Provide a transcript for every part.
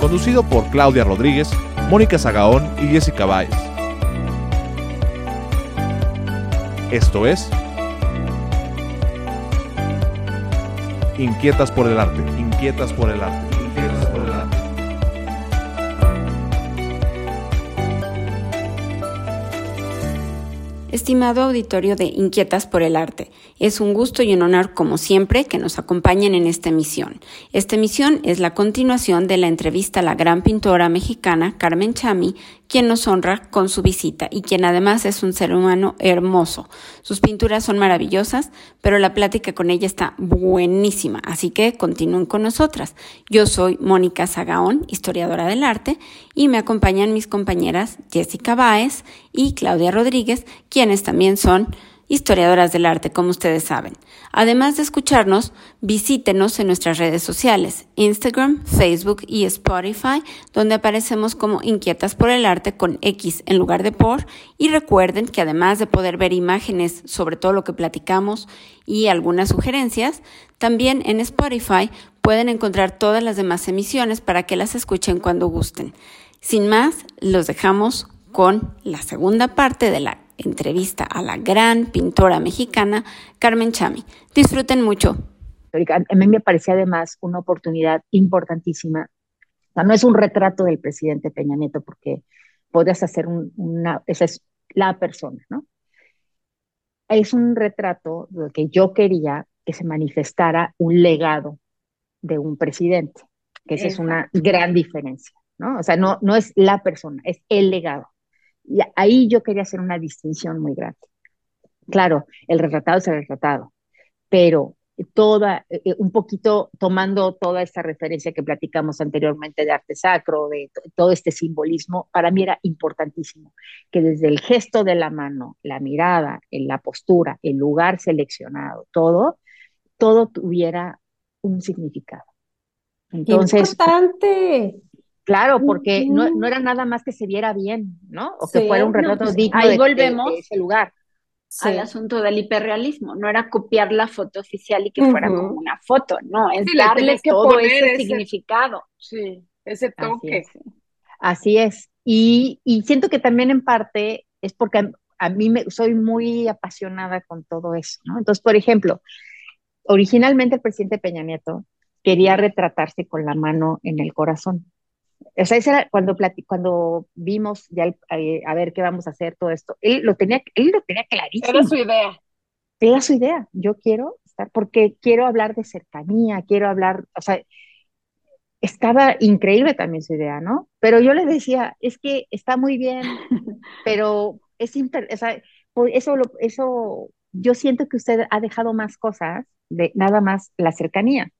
conducido por Claudia Rodríguez, Mónica Zagaón y Jessica Báez. Esto es Inquietas por el arte, inquietas por el arte. Estimado auditorio de Inquietas por el Arte, es un gusto y un honor, como siempre, que nos acompañen en esta emisión. Esta emisión es la continuación de la entrevista a la gran pintora mexicana Carmen Chami, quien nos honra con su visita y quien además es un ser humano hermoso. Sus pinturas son maravillosas, pero la plática con ella está buenísima, así que continúen con nosotras. Yo soy Mónica Zagaón, historiadora del arte, y me acompañan mis compañeras Jessica Báez y Claudia Rodríguez, quienes también son historiadoras del arte, como ustedes saben. Además de escucharnos, visítenos en nuestras redes sociales, Instagram, Facebook y Spotify, donde aparecemos como Inquietas por el Arte con X en lugar de por. Y recuerden que además de poder ver imágenes sobre todo lo que platicamos y algunas sugerencias, también en Spotify pueden encontrar todas las demás emisiones para que las escuchen cuando gusten. Sin más, los dejamos con la segunda parte de la entrevista a la gran pintora mexicana Carmen Chami. Disfruten mucho. A mí me parecía además una oportunidad importantísima. O sea, no es un retrato del presidente Peña Nieto porque podrías hacer una, esa es la persona, ¿no? Es un retrato de que yo quería que se manifestara un legado de un presidente, que esa es una gran diferencia, ¿no? O sea, no, no es la persona, es el legado. Y ahí yo quería hacer una distinción muy grande. Claro, el retratado es el retratado, pero toda, eh, un poquito tomando toda esta referencia que platicamos anteriormente de arte sacro, de todo este simbolismo, para mí era importantísimo que desde el gesto de la mano, la mirada, en la postura, el lugar seleccionado, todo, todo tuviera un significado. Entonces, importante. Claro, porque no, no, era nada más que se viera bien, ¿no? O que fuera un retrato pues, digno ahí volvemos de, ese lugar. Al asunto del hiperrealismo, no era copiar la foto oficial y que fuera como una foto, no, es darle todo ese, significado. Sí, ese toque. Así es. Y, y, siento que también en parte es porque a, mí me, soy muy apasionada con todo eso, ¿no? Entonces, por ejemplo, originalmente el presidente Peña Nieto quería retratarse con la mano en el corazón. O sea, era cuando, cuando vimos ya eh, a ver qué vamos a hacer, todo esto, él lo tenía, él lo tenía clarísimo. Era su idea. Era su idea. Yo quiero estar, porque quiero hablar de cercanía, quiero hablar, o sea, estaba increíble también su idea, ¿no? Pero yo le decía, es que está muy bien, pero es o sea, eso, eso, yo siento que usted ha dejado más cosas de nada más la cercanía.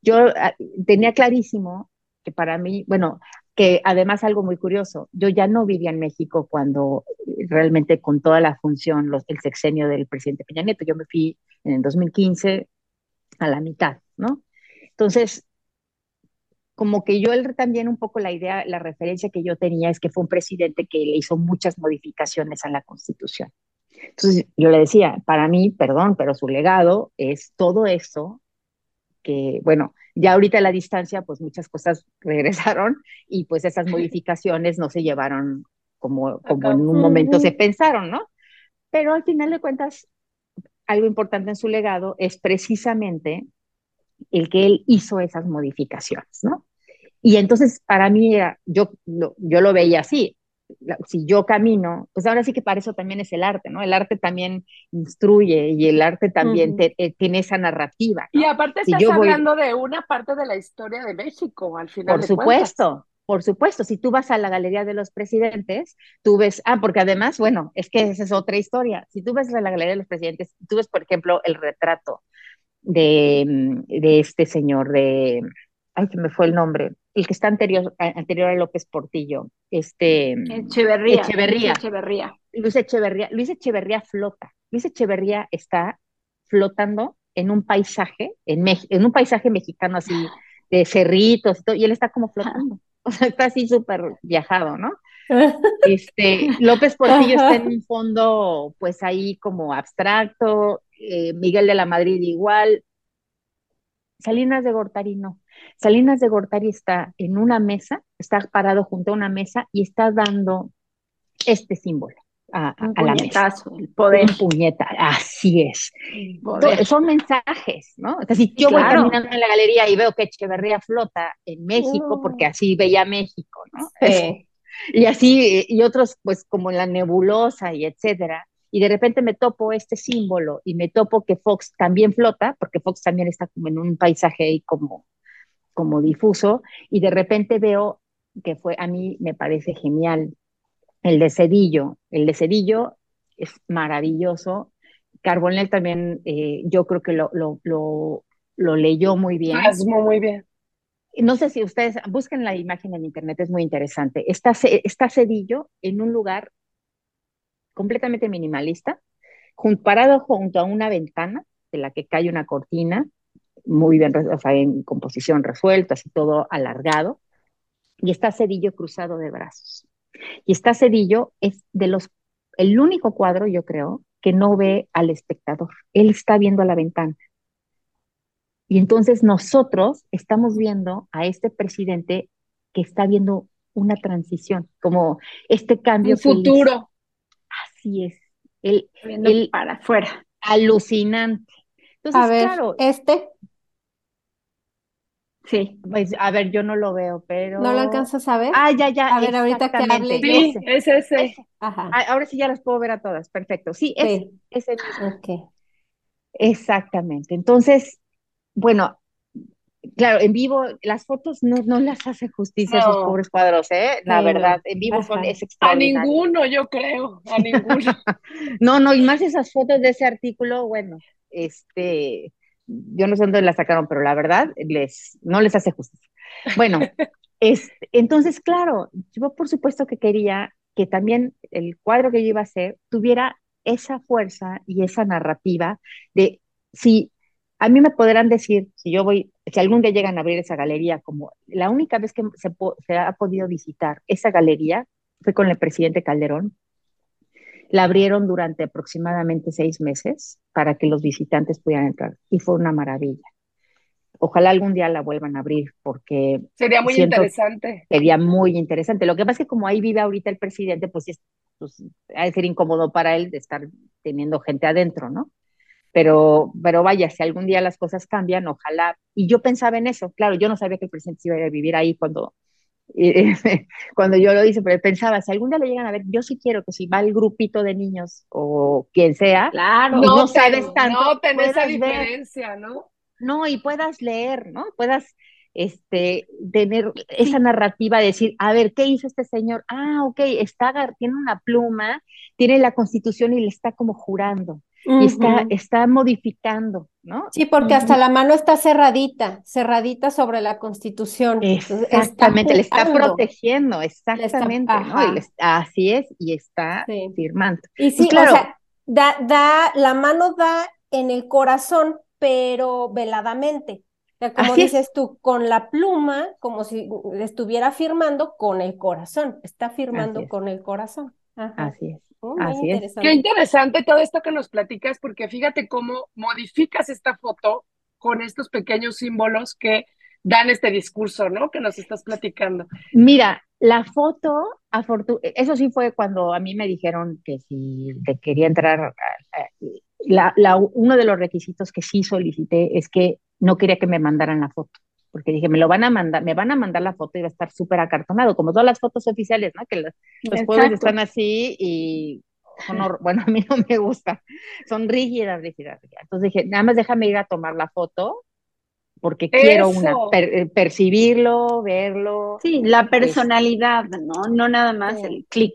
Yo ah, tenía clarísimo que para mí, bueno, que además algo muy curioso, yo ya no vivía en México cuando eh, realmente con toda la función, el sexenio del presidente Peña Nieto, yo me fui en el 2015 a la mitad, ¿no? Entonces, como que yo también un poco la idea, la referencia que yo tenía es que fue un presidente que le hizo muchas modificaciones a la constitución. Entonces yo le decía, para mí, perdón, pero su legado es todo eso que, bueno, ya ahorita a la distancia, pues muchas cosas regresaron y pues esas modificaciones no se llevaron como, como en un momento se pensaron, ¿no? Pero al final de cuentas, algo importante en su legado es precisamente el que él hizo esas modificaciones, ¿no? Y entonces para mí yo, yo lo veía así, si yo camino, pues ahora sí que para eso también es el arte, ¿no? El arte también instruye y el arte también eh, tiene esa narrativa. Y aparte estás hablando de una parte de la historia de México, al final. Por supuesto, por supuesto, si tú vas a la Galería de los Presidentes, tú ves, ah, porque además, bueno, es que esa es otra historia. Si tú ves a la Galería de los Presidentes, tú ves, por ejemplo, el retrato de, de este señor, de, ay, que me fue el nombre, el que está anterior, anterior a López Portillo, este Echeverría. Echeverría. Echeverría. Luis Echeverría. Luis Echeverría flota. Luis Echeverría está flotando en un paisaje, en, en un paisaje mexicano así, de cerritos y todo, y él está como flotando. O sea, está así súper viajado, ¿no? Este, López Portillo está en un fondo, pues ahí como abstracto, eh, Miguel de la Madrid igual, Salinas de Gortari no. Salinas de Gortari está en una mesa, está parado junto a una mesa y está dando este símbolo a, la mesa. El poder. puñeta, así es. Son mensajes, ¿no? O si yo voy caminando en la galería y veo que Echeverría flota en México, uh. porque así veía México, ¿no? Y así, y otros, pues como la nebulosa y etcétera, y de repente me topo este símbolo y me topo que Fox también flota, porque Fox también está como en un paisaje ahí como, como difuso, y de repente veo que fue, a mí me parece genial, el de Cedillo, el de Cedillo es maravilloso, Carbonell también eh, yo creo que lo, lo, lo, leyó muy bien. muy bien. No sé si ustedes busquen la imagen en internet, es muy interesante. Está, está Cedillo en un lugar completamente minimalista, parado junto a una ventana de la que cae una cortina, muy bien, o sea, en composición resuelta, así todo alargado, y está Cedillo cruzado de brazos. Y está Cedillo es de los, el único cuadro, yo creo, que no ve al espectador. Él está viendo a la ventana. Y entonces nosotros estamos viendo a este presidente que está viendo una transición, como este cambio. Un futuro. Así es. El, para afuera. Alucinante. Entonces, a ver, claro. Este. Sí, pues a ver, yo no lo veo, pero. ¿No lo alcanzas a ver? Ah, ya, ya. A ver, ahorita que hable. Sí, es ese. Ajá. Ah, ahora sí ya las puedo ver a todas, perfecto. Sí, es ese mismo. Ok. Exactamente. Entonces, bueno, claro, en vivo las fotos no, no las hace justicia a esos pobres cuadros, ¿eh? La verdad, en vivo son, es extraordinario. A ninguno, yo creo, a ninguno. no, no, y más esas fotos de ese artículo, bueno, este, yo no sé dónde las sacaron, pero la verdad, les, no les hace justicia. Bueno, es, entonces, claro, yo por supuesto que quería que también el cuadro que yo iba a hacer tuviera esa fuerza y esa narrativa de si a mí me podrán decir, si yo voy, si algún día llegan a abrir esa galería, como la única vez que se, ha podido visitar esa galería fue con el presidente Calderón. La abrieron durante aproximadamente seis meses para que los visitantes pudieran entrar y fue una maravilla. Ojalá algún día la vuelvan a abrir porque... Sería muy interesante. Sería muy interesante. Lo que pasa es que como ahí vive ahorita el presidente, pues, es, pues ha de ser incómodo para él de estar teniendo gente adentro, ¿no? pero, pero vaya, si algún día las cosas cambian, ojalá. Y yo pensaba en eso, claro, yo no sabía que el presidente iba a vivir ahí cuando, cuando yo lo hice, pero pensaba, si algún día lo llegan a ver, yo sí quiero que si va el grupito de niños o quien sea, claro, no, no sabes tanto, no tenés esa diferencia, ¿no? No, y puedas leer, ¿no? Puedas este, tener esa narrativa de decir, a ver, ¿qué hizo este señor? Ah, ok, está, tiene una pluma, tiene la constitución y le está como jurando y está, está modificando, ¿no? Sí, porque hasta la mano está cerradita, cerradita sobre la constitución. Exactamente, le está protegiendo, exactamente, ¿no? así es, y está firmando. Y sí, claro, o sea, da, da, la mano da en el corazón, pero veladamente. como dices tú, con la pluma, como si estuviera firmando con el corazón, está firmando con el corazón. Así es. Oh, Así es. Qué interesante todo esto que nos platicas, porque fíjate cómo modificas esta foto con estos pequeños símbolos que dan este discurso, ¿no? Que nos estás platicando. Mira, la foto, eso sí fue cuando a mí me dijeron que si te quería entrar, la, uno de los requisitos que sí solicité es que no quería que me mandaran la foto. Porque dije, me lo van a mandar, me van a mandar la foto y va a estar súper acartonado, como todas las fotos oficiales, ¿no? Que los, los están así y son, bueno, a mí no me gusta, son rígidas, rígidas, rígidas. Entonces dije, nada más déjame ir a tomar la foto porque quiero una, eh, percibirlo, verlo. Sí, la personalidad, ¿no? No nada más el clic.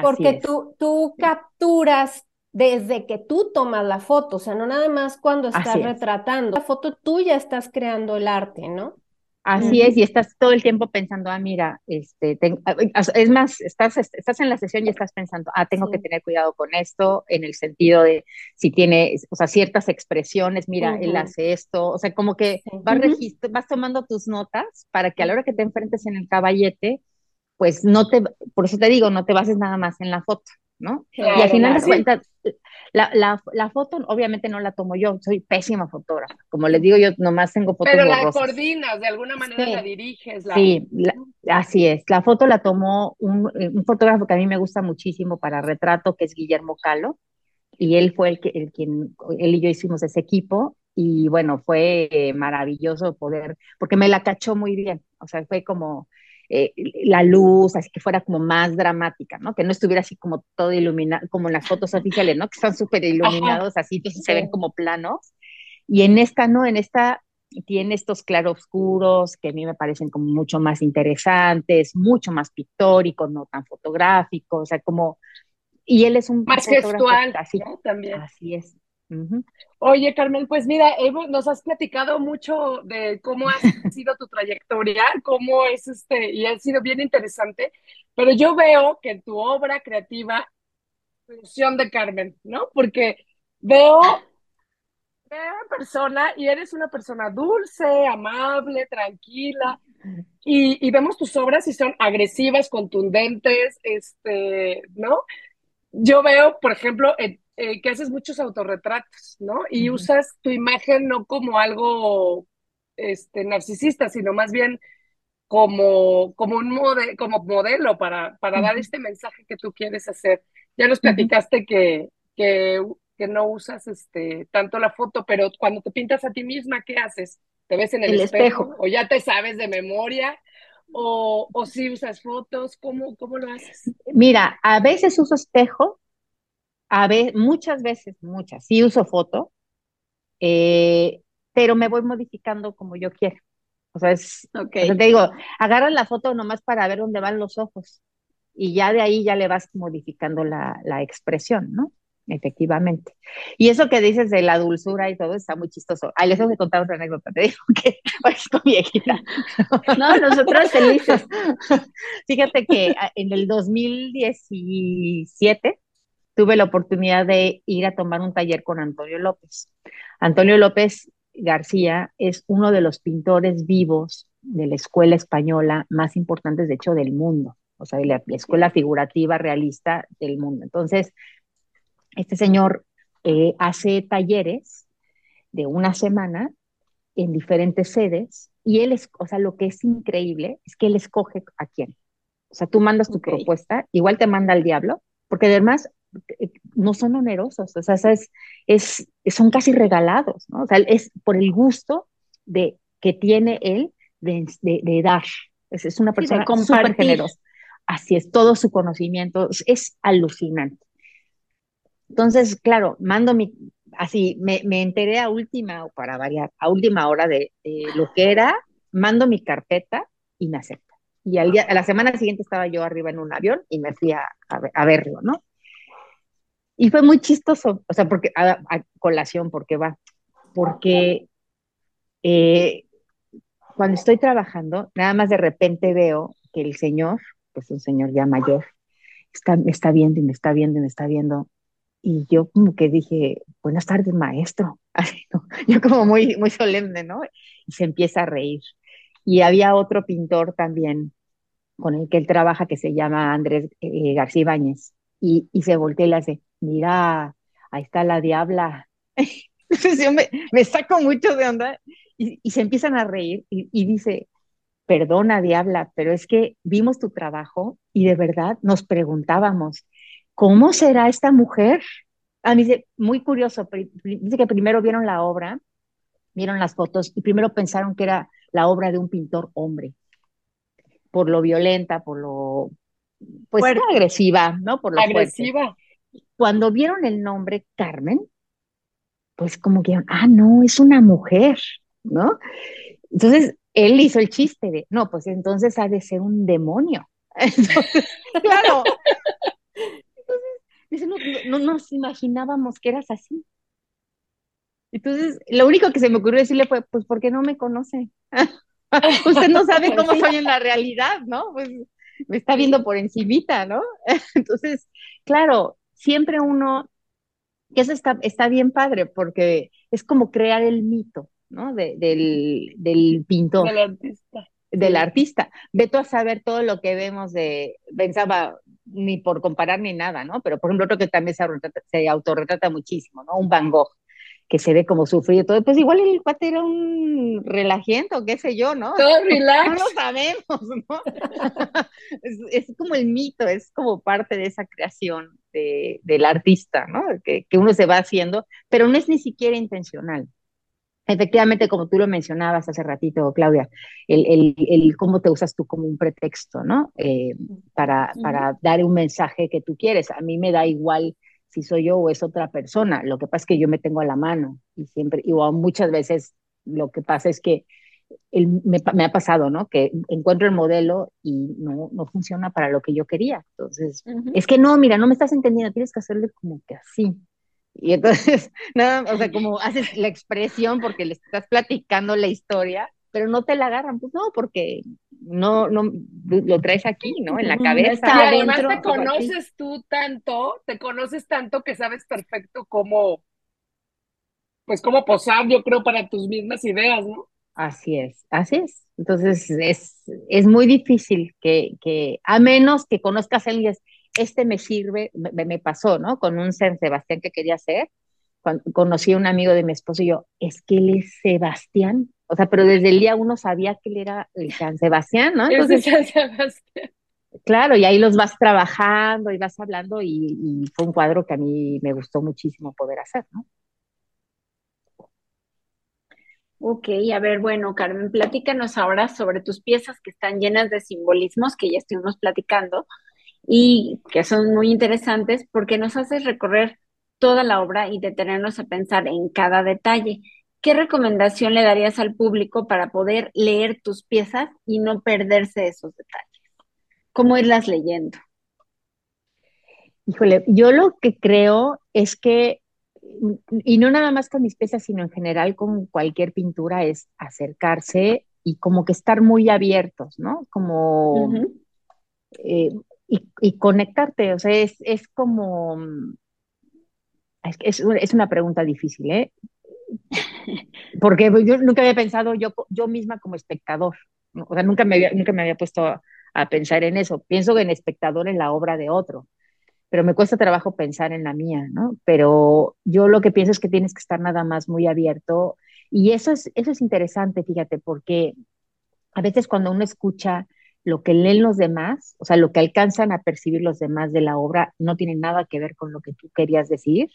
Porque tú, tú capturas desde que tú tomas la foto, o sea, no nada más cuando estás retratando. La foto tuya estás creando el arte, ¿no? Así es, y estás todo el tiempo pensando, ah, mira, este, es más, estás, estás en la sesión y estás pensando, ah, tengo que tener cuidado con esto, en el sentido de si tiene, o sea, ciertas expresiones, mira, él hace esto, o sea, como que vas, vas tomando tus notas para que a la hora que te enfrentes en el caballete, pues no te, por eso te digo, no te bases nada más en la foto, ¿no? y al final de cuentas, la, la, la, foto obviamente no la tomo yo, soy pésima fotógrafa. Como les digo, yo nomás tengo fotos Pero la coordinas, de alguna manera la diriges. Sí, así es. La foto la tomó un, un, fotógrafo que a mí me gusta muchísimo para retrato, que es Guillermo Calo, y él fue el, que, el quien, él y yo hicimos ese equipo, y bueno, fue maravilloso poder, porque me la cachó muy bien, o sea, fue como eh, la luz, así que fuera como más dramática, ¿no? Que no estuviera así como todo iluminado, como en las fotos oficiales, ¿no? Que están súper iluminados, así, entonces se ven como planos. Y en esta, ¿no? En esta tiene estos claroscuros que a mí me parecen como mucho más interesantes, mucho más pictóricos, no tan fotográficos, o sea, como... Y él es un... Más gestual, así, También. Así es. Oye, Carmen, pues mira, nos has platicado mucho de cómo ha sido tu trayectoria, cómo es este, y ha sido bien interesante, pero yo veo que tu obra creativa, función de Carmen, ¿no? Porque veo, veo persona y eres una persona dulce, amable, tranquila, y, y vemos tus obras y son agresivas, contundentes, este, ¿no? Yo veo, por ejemplo, en eh, que haces muchos autorretratos, ¿no? Y usas tu imagen no como algo este, narcisista, sino más bien como, como un como modelo para, para dar este mensaje que tú quieres hacer. Ya nos platicaste que, que, que, no usas este, tanto la foto, pero cuando te pintas a ti misma, ¿qué haces? ¿Te ves en el, espejo, ¿O ya te sabes de memoria? ¿O, o si usas fotos? ¿Cómo, ¿Cómo lo haces? Mira, a veces uso espejo a ver, muchas veces, muchas, sí uso foto, eh, pero me voy modificando como yo quiero. O sea, es, te digo, agarras la foto nomás para ver dónde van los ojos y ya de ahí ya le vas modificando la, la expresión, ¿no? Efectivamente. Y eso que dices de la dulzura y todo está muy chistoso. Ay, les tengo que contar otra anécdota. Te digo que estoy viejita. No, nosotros felices. Fíjate que ah, en el 2017 tuve la oportunidad de ir a tomar un taller con Antonio López. Antonio López García es uno de los pintores vivos de la escuela española más importantes, de hecho, del mundo, o sea, de la, escuela figurativa realista del mundo. Entonces, este señor eh, hace talleres de una semana en diferentes sedes y él es, o sea, lo que es increíble es que él escoge a quién. O sea, tú mandas tu propuesta, igual te manda al diablo, porque además no son onerosos, o sea, es, es, son casi regalados, ¿no? O sea, es por el gusto de, que tiene él de, de, dar. Es, es, una persona súper generosa. Así es, todo su conocimiento es alucinante. Entonces, claro, mando mi, así, me, me enteré a última, para variar, a última hora de, lo que era, mando mi carpeta y me acepta. Y al día, a la semana siguiente estaba yo arriba en un avión y me fui a, a verlo, ¿no? Y fue muy chistoso, o sea, porque a, colación, porque va, porque eh, cuando estoy trabajando, nada más de repente veo que el señor, pues un señor ya mayor, está, me está viendo y me está viendo y me está viendo. Y yo como que dije, buenas tardes, maestro. Así, ¿no? Yo como muy, muy solemne, ¿no? Y se empieza a reír. Y había otro pintor también con el que él trabaja que se llama Andrés eh, García Ibáñez. Y, y se voltea y le hace, mira, ahí está la diabla. Entonces yo me, me, saco mucho de onda y, y se empiezan a reír y, y, dice, perdona diabla, pero es que vimos tu trabajo y de verdad nos preguntábamos, ¿cómo será esta mujer? A mí dice, muy curioso, dice que primero vieron la obra, vieron las fotos y primero pensaron que era la obra de un pintor hombre, por lo violenta, por lo, pues agresiva, ¿no? Por lo agresiva. Cuando vieron el nombre Carmen, pues como que, ah, no, es una mujer, ¿no? Entonces, él hizo el chiste de, no, pues entonces ha de ser un demonio. Entonces, claro. Entonces, no, no, nos imaginábamos que eras así. Entonces, lo único que se me ocurrió decirle fue, pues, ¿por qué no me conoce? Usted no sabe cómo soy en la realidad, ¿no? Pues me está viendo por encimita, ¿no? Entonces, claro, siempre uno, que eso está, está bien padre, porque es como crear el mito, ¿no? del, del pintor. Del artista. Del artista. Veto a saber todo lo que vemos de, pensaba, ni por comparar ni nada, ¿no? Pero por ejemplo, otro que también se, se autorretrata muchísimo, ¿no? Un Van Gogh que se ve como sufrido todo, pues igual el cuate era un relajiento, qué sé yo, ¿no? Todo relax. No lo sabemos, ¿no? es, como el mito, es como parte de esa creación de, del artista, ¿no? Que, que, uno se va haciendo, pero no es ni siquiera intencional. Efectivamente, como tú lo mencionabas hace ratito, Claudia, el, el, el cómo te usas tú como un pretexto, ¿no? Eh, para, para dar un mensaje que tú quieres. A mí me da igual si soy yo o es otra persona. Lo que pasa es que yo me tengo a la mano y siempre, y muchas veces lo que pasa es que me, ha pasado, ¿no? Que encuentro el modelo y no, no funciona para lo que yo quería. Entonces, es que no, mira, no me estás entendiendo, tienes que hacerle como que así. Y entonces, nada, o sea, como haces la expresión porque le estás platicando la historia, pero no te la agarran, pues no, porque no, no, lo traes aquí, ¿no? En la cabeza. Y además te conoces tú tanto, te conoces tanto que sabes perfecto cómo, pues cómo posar, yo creo, para tus mismas ideas, ¿no? Así es, así es. Entonces es, es muy difícil que, que, a menos que conozcas a alguien, este me sirve, me, me pasó, ¿no? Con un San Sebastián que quería hacer, cuando conocí a un amigo de mi esposo y yo, es que él es Sebastián, o sea, pero desde el día uno sabía que él era el San Sebastián, ¿no? Entonces, San Sebastián. Claro, y ahí los vas trabajando y vas hablando y, fue un cuadro que a mí me gustó muchísimo poder hacer, ¿no? Ok, a ver, bueno, Carmen, platícanos ahora sobre tus piezas que están llenas de simbolismos que ya estuvimos platicando y que son muy interesantes porque nos haces recorrer toda la obra y detenernos a pensar en cada detalle. ¿qué recomendación le darías al público para poder leer tus piezas y no perderse esos detalles? ¿Cómo irlas leyendo? Híjole, yo lo que creo es que, y no nada más con mis piezas, sino en general con cualquier pintura, es acercarse y como que estar muy abiertos, ¿no? Como... Eh, y, conectarte, o sea, es, es como... Es, es, una pregunta difícil, ¿eh? porque yo nunca había pensado yo, yo misma como espectador, o sea, nunca me, había, nunca me había puesto a, pensar en eso. Pienso en espectador en la obra de otro, pero me cuesta trabajo pensar en la mía, ¿no? Pero yo lo que pienso es que tienes que estar nada más muy abierto y eso es, eso es interesante, fíjate, porque a veces cuando uno escucha lo que leen los demás, o sea, lo que alcanzan a percibir los demás de la obra, no tiene nada que ver con lo que tú querías decir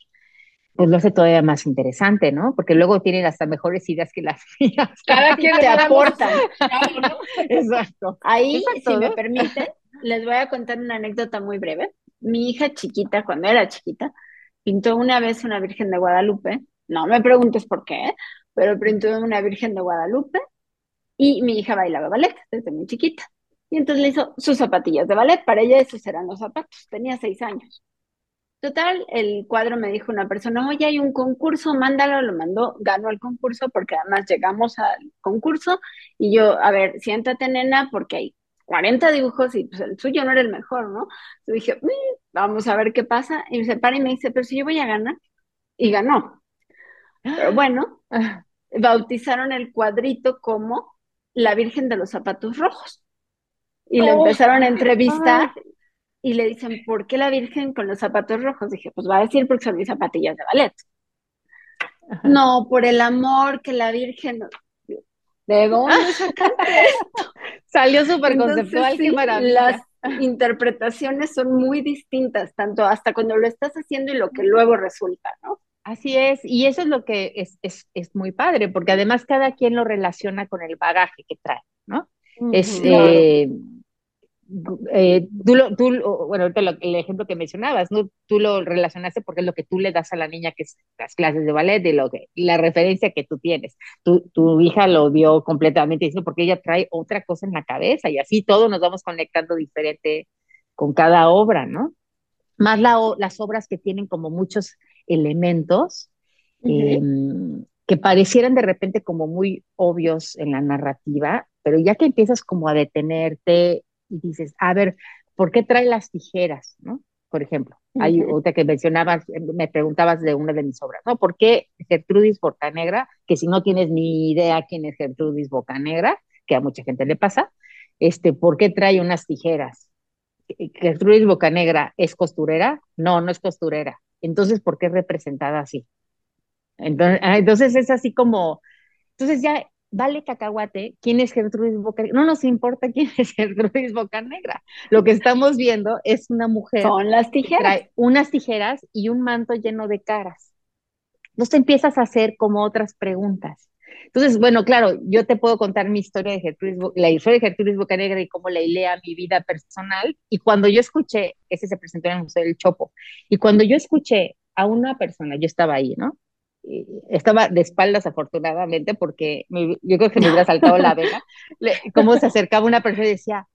pues lo hace todavía más interesante, ¿no? Porque luego tienen hasta mejores ideas que las mías. Cada quien te aporta. Exacto. Ahí, si me permiten, les voy a contar una anécdota muy breve. Mi hija chiquita, cuando era chiquita, pintó una vez una Virgen de Guadalupe. No me preguntes por qué, pero pintó una Virgen de Guadalupe y mi hija bailaba ballet desde muy chiquita. Y entonces le hizo sus zapatillas de ballet. Para ella esos eran los zapatos. Tenía seis años. Total, el cuadro me dijo una persona, oye, hay un concurso, mándalo, lo mandó, ganó el concurso porque además llegamos al concurso y yo, a ver, siéntate nena porque hay 40 dibujos y pues el suyo no era el mejor, ¿no? Yo dije, mm, vamos a ver qué pasa y se para y me dice, pero si yo voy a ganar y ganó. Pero bueno, bautizaron el cuadrito como la Virgen de los Zapatos Rojos y le oh. empezaron a entrevistar y le dicen, ¿por qué la Virgen con los zapatos rojos? Dije, pues va a decir porque son mis zapatillas de ballet. No, por el amor que la Virgen... ¿De dónde sacaste esto? Salió súper conceptual, qué maravilla. Las interpretaciones son muy distintas, tanto hasta cuando lo estás haciendo y lo que luego resulta, ¿no? Así es, y eso es lo que es, es, es, muy padre, porque además cada quien lo relaciona con el bagaje que trae, ¿no? es, eh, eh, tú, lo, tú, bueno, el ejemplo que mencionabas, ¿no? Tú lo relacionaste porque es lo que tú le das a la niña, que es las clases de ballet, de lo que, la referencia que tú tienes. Tu, tu hija lo vio completamente porque ella trae otra cosa en la cabeza y así todos nos vamos conectando diferente con cada obra, ¿no? Más la, las obras que tienen como muchos elementos em, que parecieran de repente como muy obvios en la narrativa, pero ya que empiezas como a detenerte y dices, a ver, ¿por qué trae las tijeras? ¿no? Por ejemplo, hay otra que mencionabas, me preguntabas de una de mis obras, ¿no? ¿Por qué Gertrudis Bocanegra? Que si no tienes ni idea quién es Gertrudis Bocanegra, que a mucha gente le pasa, este, ¿por qué trae unas tijeras? ¿Gertrudis Bocanegra es costurera? No, no es costurera. Entonces, ¿por qué es representada así? Entonces, ah, entonces es así como, entonces ya vale cacahuate, ¿quién es Gertrudis Bocanegra? No nos importa quién es Gertrudis Bocanegra. Lo que estamos viendo es una mujer. Son las tijeras. trae unas tijeras y un manto lleno de caras. Entonces te empiezas a hacer como otras preguntas. Entonces, bueno, claro, yo te puedo contar mi historia de Gertrudis, la historia de Gertrudis Bocanegra y cómo la hilé a mi vida personal. Y cuando yo escuché, ese se presentó en el Museo del Chopo, y cuando yo escuché a una persona, yo estaba ahí, ¿no? Estaba de espaldas afortunadamente porque yo creo que me hubiera saltado la vena, cómo se acercaba una persona y decía,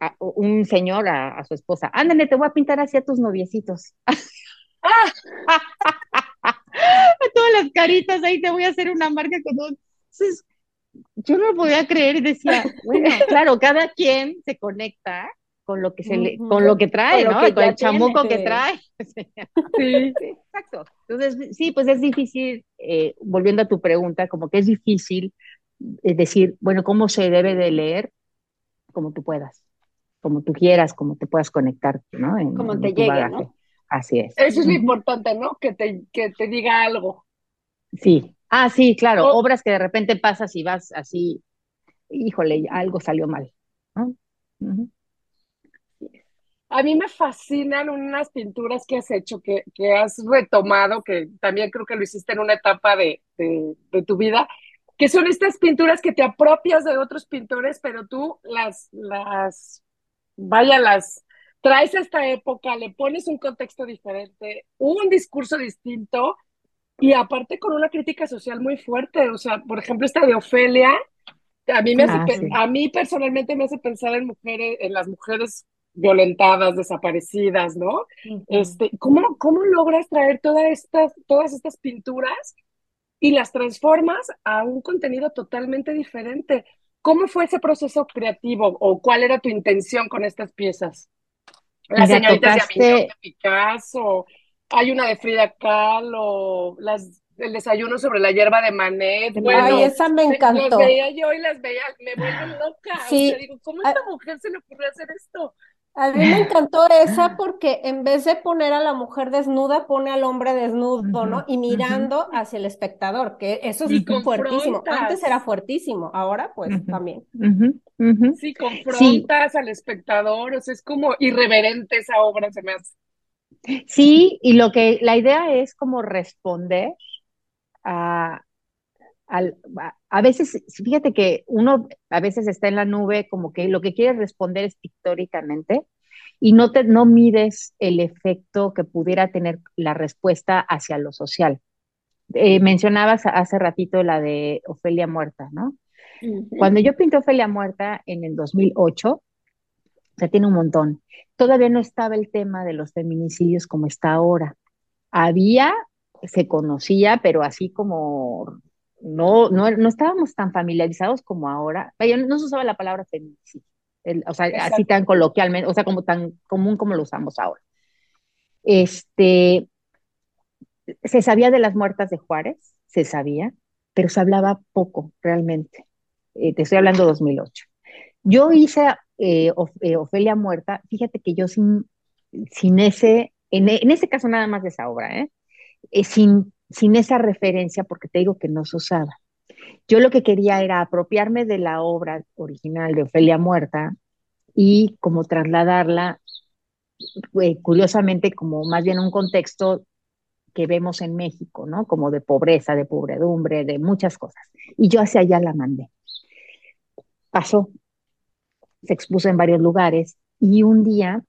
a, un señor a, su esposa, ándale, te voy a pintar así a tus noviecitos. Todas las caritas ahí te voy a hacer una marca con un... Entonces, yo no lo podía creer y decía, bueno, claro, cada quien se conecta con lo que se le, con lo que trae, ¿no? con el chamuco que trae. sí. exacto. Entonces, sí, pues es difícil, eh, volviendo a tu pregunta, como que es difícil eh, decir, bueno, ¿cómo se debe de leer? Como tú puedas, como tú quieras, como te puedas conectar, ¿no? como te llegue, ¿no? Así es. Eso es lo importante, ¿no? Que te, que te diga algo. Sí. Ah, sí, claro. Obras que de repente pasas y vas así, híjole, algo salió mal, ¿no? A mí me fascinan unas pinturas que has hecho, que, que has retomado, que también creo que lo hiciste en una etapa de, de, tu vida, que son estas pinturas que te apropias de otros pintores, pero tú las, las, vaya, las traes a esta época, le pones un contexto diferente, un discurso distinto y aparte con una crítica social muy fuerte. O sea, por ejemplo, esta de Ofelia, a mí, me ah, a mí personalmente me hace pensar en mujeres, en las mujeres violentadas, desaparecidas, ¿no? este, ¿cómo, ¿Cómo logras traer todas estas, todas estas pinturas y las transformas a un contenido totalmente diferente? ¿Cómo fue ese proceso creativo o cuál era tu intención con estas piezas? Las señoritas de Picasso, hay una de Frida Kahlo, las el desayuno sobre la hierba de Manet. Bueno, Ay, esa me encantó. Las veía yo y las veía, me vuelven loca. Sí. digo, ¿cómo a esta mujer se le ocurrió hacer esto? A mí me encantó esa porque en vez de poner a la mujer desnuda, pone al hombre desnudo, ¿no? Y mirando hacia el espectador, que eso es fuertísimo. Antes era fuertísimo, ahora pues también. Sí, confrontas al espectador, o sea, es como irreverente esa obra, se me hace. Sí, y lo que la idea es como responder a, a, veces, fíjate que uno a veces está en la nube como que lo que quiere responder es pictóricamente y no, te, no mides el efecto que pudiera tener la respuesta hacia lo social. Eh, mencionabas hace ratito la de Ofelia Muerta, ¿no? Cuando yo pinté Ofelia Muerta en el 2008, o sea, tiene un montón, todavía no estaba el tema de los feminicidios como está ahora. Había, se conocía, pero así como no, no, no estábamos tan familiarizados como ahora. no se usaba la palabra feminicidio, o sea, así tan coloquialmente, o sea, como tan común como lo usamos ahora. Este, se sabía de las muertas de Juárez, se sabía, pero se hablaba poco realmente. Eh, te estoy hablando de 2008. Yo hice eh, eh, Ofelia Muerta, fíjate que yo sin, sin ese, en, en ese caso nada más de esa obra, ¿eh? sin sin esa referencia, porque te digo que no se usaba. Yo lo que quería era apropiarme de la obra original de Ofelia Muerta y como trasladarla, eh, curiosamente, como más bien un contexto que vemos en México, ¿no? Como de pobreza, de pobredumbre, de muchas cosas. Y yo hacia allá la mandé. Pasó, se expuso en varios lugares y un día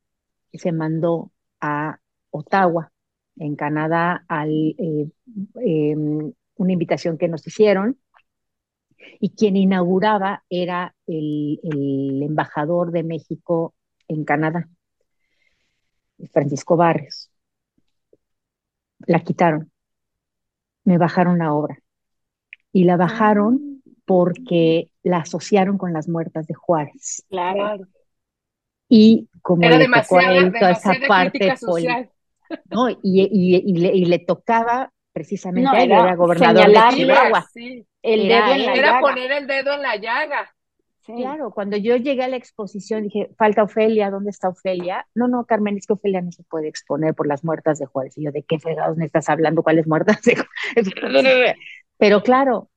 se mandó a Ottawa, en Canadá, al, eh, em, una invitación que nos hicieron y quien inauguraba era el, el embajador de México en Canadá, Francisco Barrios. La quitaron, me bajaron la obra y la bajaron ah. porque la asociaron con las muertas de Juárez. Claro. Y como le tocó a él toda esa parte ¿no? Y, y, y, le, y, le, tocaba precisamente a él, era, gobernador de Chihuahua. Sí. El era, dedo era poner el dedo en la llaga. Claro, cuando yo llegué a la exposición dije, falta Ofelia, ¿dónde está Ofelia? No, no, Carmen, es que Ofelia no se puede exponer por las muertas de Juárez. Y yo, ¿de qué fregados me estás hablando? ¿Cuáles muertas de Juárez? Pero claro,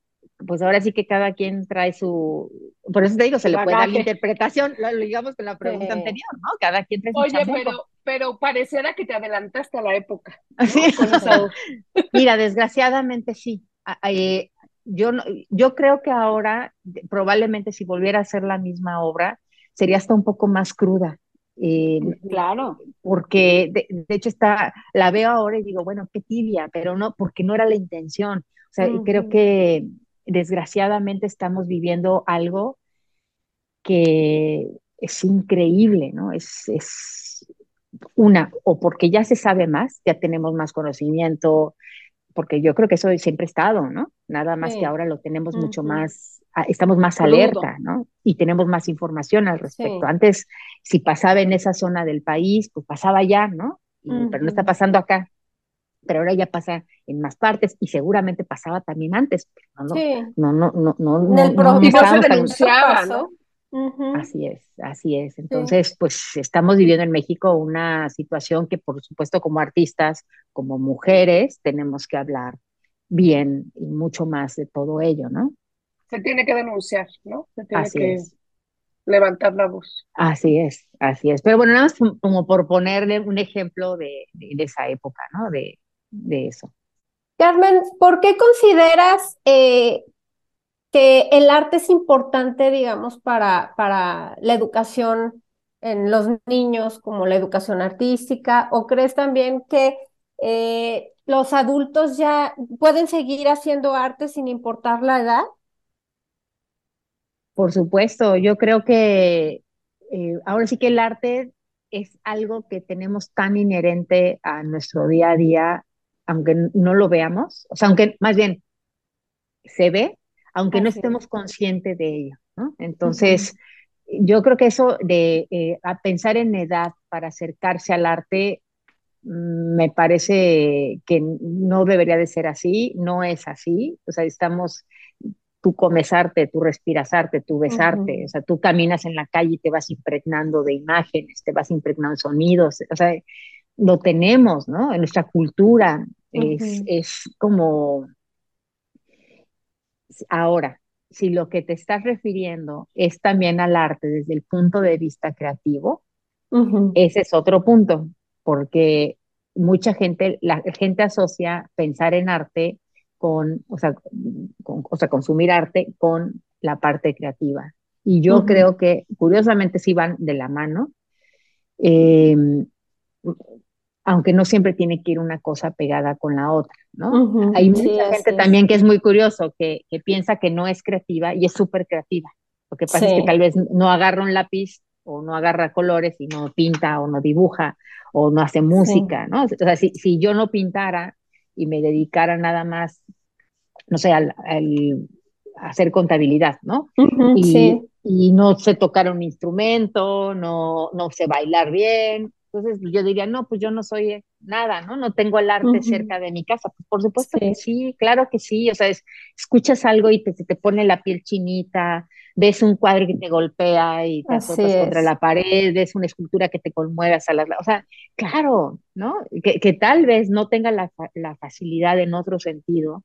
pues ahora sí que cada quien trae su, por eso te digo, se le puede dar la interpretación, lo, digamos con la pregunta anterior, ¿no? Cada quien trae su Oye, pero, pero pareciera que te adelantaste a la época. ¿Sí? Mira, desgraciadamente sí. Eh, yo, yo creo que ahora, probablemente si volviera a hacer la misma obra, sería hasta un poco más cruda. Eh, claro. Porque de, hecho está, la veo ahora y digo, bueno, qué tibia, pero no, porque no era la intención. O sea, creo que desgraciadamente estamos viviendo algo que es increíble, ¿no? Es, es una, o porque ya se sabe más, ya tenemos más conocimiento, porque yo creo que eso siempre ha estado, ¿no? Nada más que ahora lo tenemos mucho más, ah, estamos más alerta, ¿no? Y tenemos más información al respecto. Antes, si pasaba en esa zona del país, pues pasaba ya, ¿no? Pero no está pasando acá. Pero ahora ya pasa en más partes y seguramente pasaba también antes. No, sí. no, no, no, no, no, el no, se denunciaba, ¿no? Así es, así es. Entonces, pues estamos viviendo en México una situación que, por supuesto, como artistas, como mujeres, tenemos que hablar bien y mucho más de todo ello, ¿no? Se tiene que denunciar, ¿no? Se tiene que levantar la voz. Así es, así es. Pero bueno, nada más como por ponerle un ejemplo de, de, esa época, ¿no? De, de eso. Carmen, ¿por qué consideras eh, que el arte es importante, digamos, para, para la educación en los niños, como la educación artística? ¿O crees también que eh, los adultos ya pueden seguir haciendo arte sin importar la edad? Por supuesto, yo creo que eh, ahora sí que el arte es algo que tenemos tan inherente a nuestro día a día, aunque no lo veamos, o sea, aunque más bien se ve, aunque no estemos conscientes de ello, ¿no? Entonces, yo creo que eso de eh, pensar en edad para acercarse al arte mm, me parece que no debería de ser así, no es así, o sea, estamos, tú comes arte, tú respiras arte, tú ves arte, o sea, tú caminas en la calle y te vas impregnando de imágenes, te vas impregnando de sonidos, o sea, lo tenemos, ¿no? En nuestra cultura es, es como Ahora, si lo que te estás refiriendo es también al arte desde el punto de vista creativo, ese es otro punto, porque mucha gente, la gente asocia pensar en arte con, o sea, o sea consumir arte con la parte creativa. Y yo creo que, curiosamente, sí van de la mano. Em, aunque no siempre tiene que ir una cosa pegada con la otra, ¿no? Hay mucha gente también que es muy curioso, que, que, piensa que no es creativa y es súper creativa. Lo que pasa es que tal vez no agarra un lápiz o no agarra colores y no pinta o no dibuja o no hace música, ¿no? O sea, si, si, yo no pintara y me dedicara nada más, no sé, al, a hacer contabilidad, ¿no? y, y no sé tocar un instrumento, no, no sé bailar bien, entonces yo diría, no, pues yo no soy nada, ¿no? No tengo el arte cerca de mi casa. Pues por supuesto que sí, claro que sí. O sea, escuchas algo y te, te pone la piel chinita, ves un cuadro que te golpea y te azotas contra la pared, ves una escultura que te conmueve a las... O sea, claro, ¿no? Que, que tal vez no tenga la, la, facilidad en otro sentido,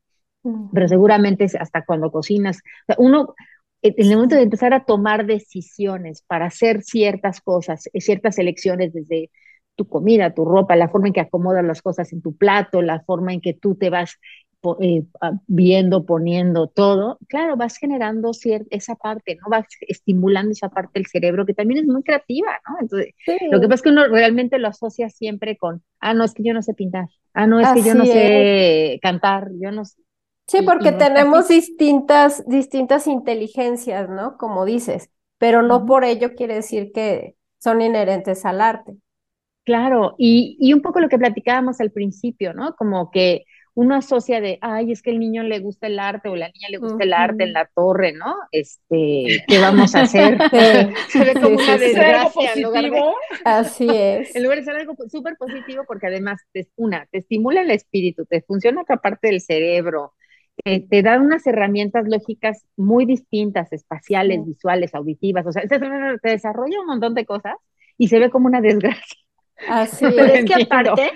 pero seguramente hasta cuando cocinas. O sea, uno, en el momento de empezar a tomar decisiones para hacer ciertas cosas, ciertas elecciones desde tu comida, tu ropa, la forma en que acomodas las cosas en tu plato, la forma en que tú te vas eh, viendo, poniendo todo, claro, vas generando esa parte, ¿no? Vas estimulando esa parte del cerebro que también es muy creativa, ¿no? Entonces, lo que pasa es que uno realmente lo asocia siempre con, ah, no, es que yo no sé pintar, ah, no, es que yo no sé cantar, yo no sé. Sí, porque tenemos distintas, distintas inteligencias, ¿no? Como dices, pero no por ello quiere decir que son inherentes al arte. Claro, y, y un poco lo que platicábamos al principio, ¿no? Como que uno asocia de, ay, es que el niño le gusta el arte o la niña le gusta el arte en la torre, ¿no? Este, ¿qué vamos a hacer? Se ve como una desgracia en lugar de... Así es. En lugar de ser algo súper positivo, porque además, te, una, te estimula el espíritu, te funciona otra parte del cerebro, te da unas herramientas lógicas muy distintas, espaciales, visuales, auditivas, o sea, te desarrolla un montón de cosas y se ve como una desgracia. Así Pero es que aparte,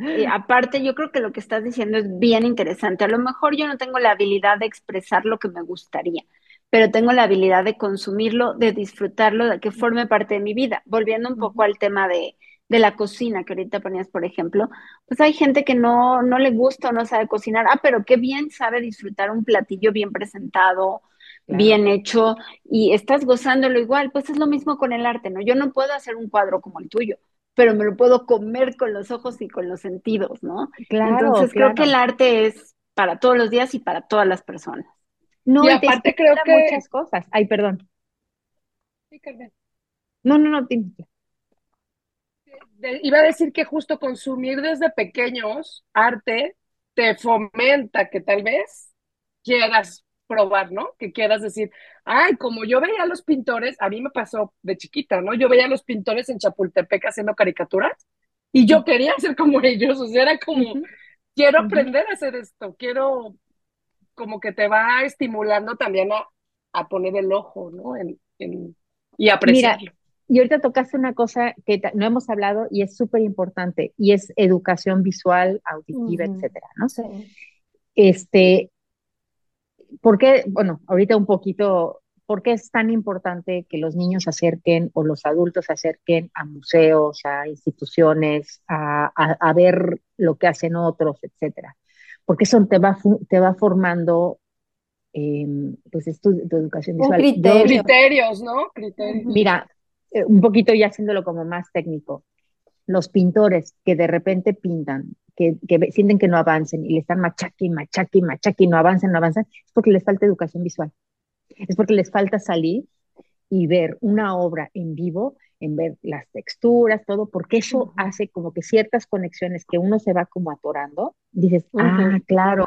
eh, aparte yo creo que lo que estás diciendo es bien interesante. A lo mejor yo no tengo la habilidad de expresar lo que me gustaría, pero tengo la habilidad de consumirlo, de disfrutarlo, de que forme parte de mi vida. Volviendo un poco al tema de, de la cocina que ahorita ponías, por ejemplo, pues hay gente que no, no le gusta o no sabe cocinar. Ah, pero qué bien sabe disfrutar un platillo bien presentado, bien hecho y estás gozándolo igual. Pues es lo mismo con el arte, ¿no? Yo no puedo hacer un cuadro como el tuyo, pero me lo puedo comer con los ojos y con los sentidos, ¿no? Claro. Entonces creo que el arte es para todos los días y para todas las personas. No, y, aparte creo que muchas cosas. Ay, perdón. no, no, no. Iba a decir que justo consumir desde pequeños arte te fomenta que tal vez quieras probar, ¿no? Que quieras decir, ay, como yo veía a los pintores, a mí me pasó de chiquita, ¿no? Yo veía a los pintores en Chapultepec haciendo caricaturas y yo quería ser como ellos, o sea, era como, quiero aprender a hacer esto, quiero, como que te va estimulando también a, poner el ojo, ¿no? En, y apreciarlo. Mira, y ahorita tocaste una cosa que no hemos hablado y es súper importante, y es educación visual, auditiva, etcétera, ¿no? Sí. Este, ¿por qué, bueno, ahorita un poquito, ¿por qué es tan importante que los niños se acerquen o los adultos se acerquen a museos, a instituciones, a, ver lo que hacen otros, etcétera? Porque eso te va, te va formando em, pues tu, educación visual. Criterios, ¿no? Criterios. Mira, eh, un poquito ya haciéndolo como más técnico. Los pintores que de repente pintan que, sienten que no avancen y le están machaque, machaque, machaque no avanzan, no avanzan, es porque les falta educación visual. Es porque les falta salir y ver una obra en vivo, en ver las texturas, todo, porque eso hace como que ciertas conexiones que uno se va como atorando, dices, ah, claro,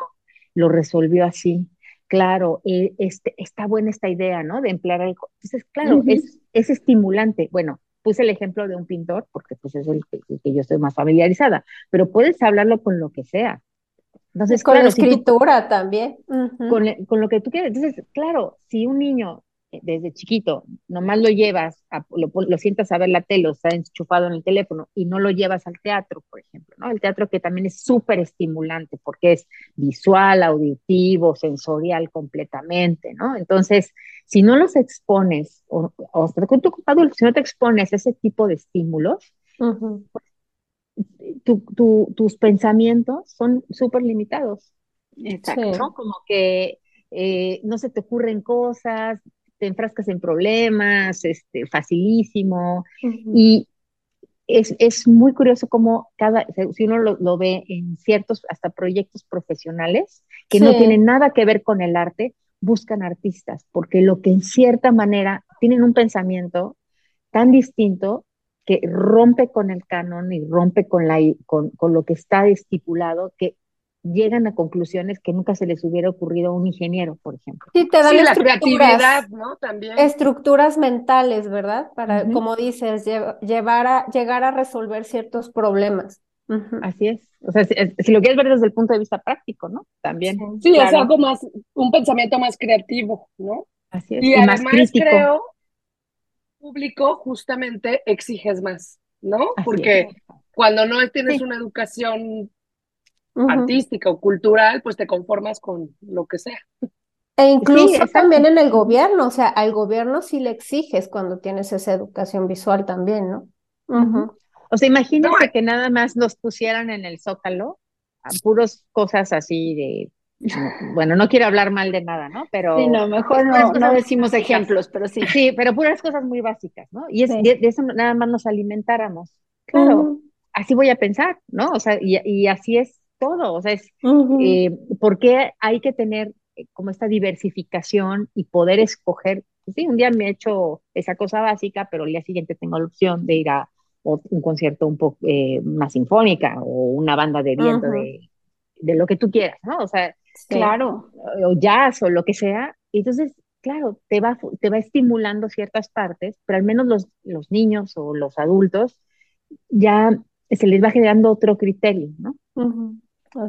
lo resolvió así, claro, eh, este, está buena esta idea, ¿no? De emplear algo. Entonces, claro, es, es estimulante. Bueno, puse el ejemplo de un pintor porque pues es el que, yo estoy más familiarizada, pero puedes hablarlo con lo que sea. Entonces, con la escritura también. con, con, lo que tú quieras. Entonces, claro, si un niño desde chiquito, nomás lo llevas, lo, sientas a ver la tele o está enchufado en el teléfono y no lo llevas al teatro, por ejemplo, ¿no? El teatro que también es súper estimulante porque es visual, auditivo, sensorial completamente, ¿no? Entonces, si no los expones, o, o con tu adulto, si no te expones a ese tipo de estímulos, tus pensamientos son súper limitados. Exacto. ¿no? Como que eh, no se te ocurren cosas, te enfrascas en problemas, este, facilísimo. Y es, es, muy curioso cómo cada, si uno lo, ve en ciertos, hasta proyectos profesionales, que no tienen nada que ver con el arte, buscan artistas, porque lo que en cierta manera tienen un pensamiento tan distinto que rompe con el canon y rompe con, la, con, con lo que está estipulado, que llegan a conclusiones que nunca se les hubiera ocurrido a un ingeniero, por ejemplo. Sí, te dan la creatividad, ¿no? También. Estructuras mentales, ¿verdad? Para, como dices, llevar a, llegar a resolver ciertos problemas. Así es. O sea, si, lo quieres ver desde el punto de vista práctico, ¿no? También. Sí, es algo más, un pensamiento más creativo, ¿no? Así es. Y, además creo, público justamente exiges más, ¿no? Porque cuando no tienes una educación artística o cultural, pues te conformas con lo que sea. E incluso también en el gobierno, o sea, al gobierno sí le exiges cuando tienes esa educación visual también, ¿no? O sea, imagínense que nada más nos pusieran en el zócalo a puros cosas así de bueno, no quiero hablar mal de nada, ¿no? Pero. Sí, no, mejor no, no decimos ejemplos, pero sí. Sí, pero puras cosas muy básicas, ¿no? Y es, de, eso nada más nos alimentáramos. Claro, así voy a pensar, ¿no? O sea, y, y así es todo. O sea, es. Eh, ¿Por qué hay que tener eh, como esta diversificación y poder escoger? Pues sí, un día me he hecho esa cosa básica, pero el día siguiente tengo la opción de ir a un concierto un poco eh, más sinfónica o una banda de viento de, de lo que tú quieras, ¿no? O sea, Claro. O jazz o lo que sea. Entonces, claro, te va, te va estimulando ciertas partes, pero al menos los, los niños o los adultos ya se les va generando otro criterio, ¿no?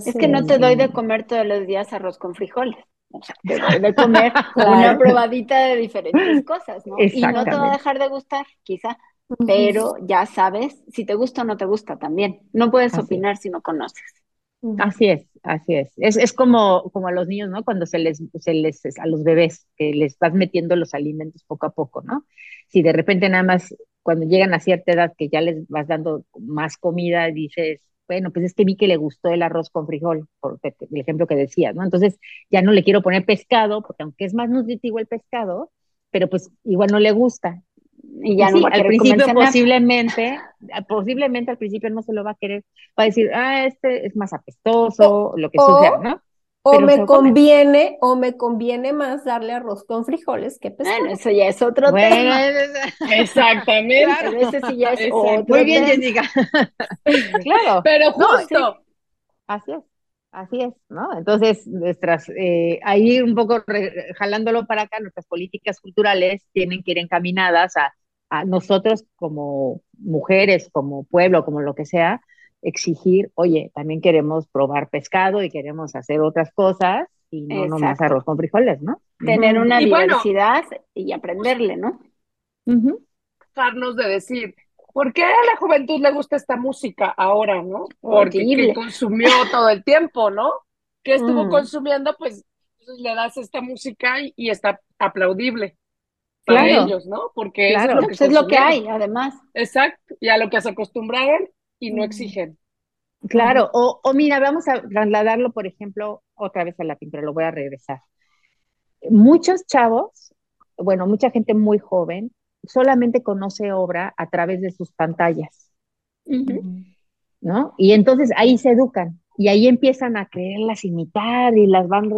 Es que no te doy de comer todos los días arroz con frijoles. O sea, te doy de comer una probadita de diferentes cosas, ¿no? Y no te va a dejar de gustar, quizá, pero ya sabes si te gusta o no te gusta también. No puedes opinar si no conoces. Así es, así es. es. Es, como, como a los niños, ¿no? Cuando se les, se les, a los bebés, que les vas metiendo los alimentos poco a poco, ¿no? Si de repente nada más, cuando llegan a cierta edad que ya les vas dando más comida, dices, bueno, pues es que vi que le gustó el arroz con frijol, por el ejemplo que decías, ¿no? Entonces ya no le quiero poner pescado, porque aunque es más nutritivo el pescado, pero pues igual no le gusta y ya no al principio posiblemente, posiblemente al principio no se lo va a querer, va a decir, ah, este es más apestoso, lo que sea, ¿no? O me conviene, o me conviene más darle arroz con frijoles que pescado. Bueno, eso ya es otro tema. Exactamente. ese sí ya es otro Muy bien, Jessica. claro. Pero justo. Así es. Así es, ¿no? Entonces, nuestras, eh, ahí un poco jalándolo para acá, nuestras políticas culturales tienen que ir encaminadas a, a, nosotros como mujeres, como pueblo, como lo que sea, exigir, oye, también queremos probar pescado y queremos hacer otras cosas y no nomás arroz con frijoles, ¿no? Tener una diversidad y aprenderle, ¿no? Dejarnos de decir, ¿por qué a la juventud le gusta esta música ahora, no? Porque consumió todo el tiempo, ¿no? Que estuvo mm. consumiendo, pues le das esta música y, está aplaudible para ellos, ¿no? Porque es, lo que, pues, es lo que hay, además. Exacto, y a lo que se acostumbraron y no exigen. Claro, o, o mira, vamos a trasladarlo, por ejemplo, otra vez a la pintura, lo voy a regresar. Muchos chavos, bueno, mucha gente muy joven, solamente conoce obra a través de sus pantallas, ¿no? Y entonces ahí se educan y ahí empiezan a creerlas imitar y las van...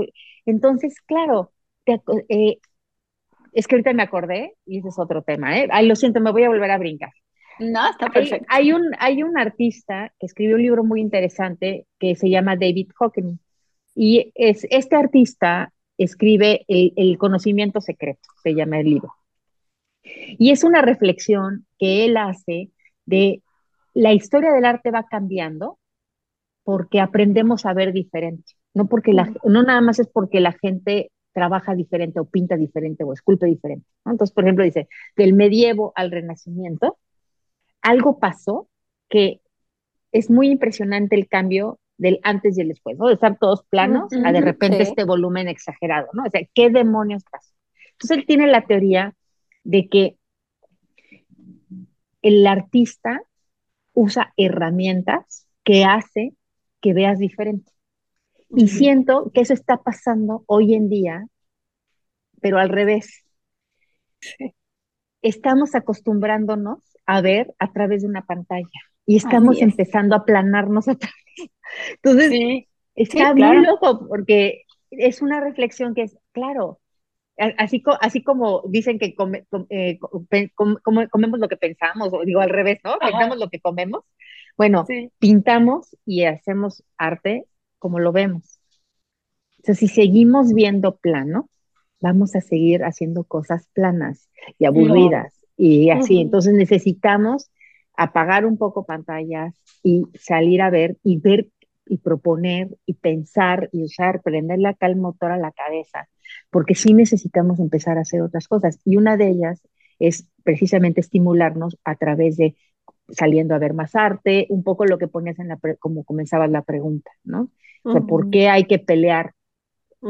Entonces, claro, eh, es que ahorita me acordé y ese es otro tema, ¿eh? Ay, lo siento, me voy a volver a brincar. No, está perfecto. Hay, un, hay un artista que escribió un libro muy interesante que se llama David Hockney. Y es, este artista escribe el conocimiento secreto, se llama el libro. Y es una reflexión que él hace de la historia del arte va cambiando porque aprendemos a ver diferente, no porque la, no nada más es porque la gente trabaja diferente o pinta diferente o esculpe diferente. Entonces, por ejemplo, dice, del medievo al renacimiento, algo pasó que es muy impresionante el cambio del antes y el después, ¿no? De estar todos planos a de repente este volumen exagerado, ¿no? O sea, ¿qué demonios pasó? Entonces él tiene la teoría de que el artista usa herramientas que hace que veas diferente. Y siento que eso está pasando hoy en día, pero al revés. Estamos acostumbrándonos a ver a través de una pantalla y estamos empezando a aplanarnos a través. Entonces, está muy loco porque es una reflexión que es, claro, Así, así como dicen que eh, comemos lo que pensamos, o digo al revés, ¿no? Pensamos lo que comemos. Bueno, pintamos y hacemos arte como lo vemos. O sea, si seguimos viendo plano, vamos a seguir haciendo cosas planas y aburridas y así. Entonces necesitamos apagar un poco pantallas y salir a ver y ver y proponer y pensar y usar, prenderle acá el motor a la cabeza porque sí necesitamos empezar a hacer otras cosas. Y una de ellas es precisamente estimularnos a través de saliendo a ver más arte, un poco lo que ponías en la, como comenzabas la pregunta, ¿no? O sea, ¿por qué hay que pelear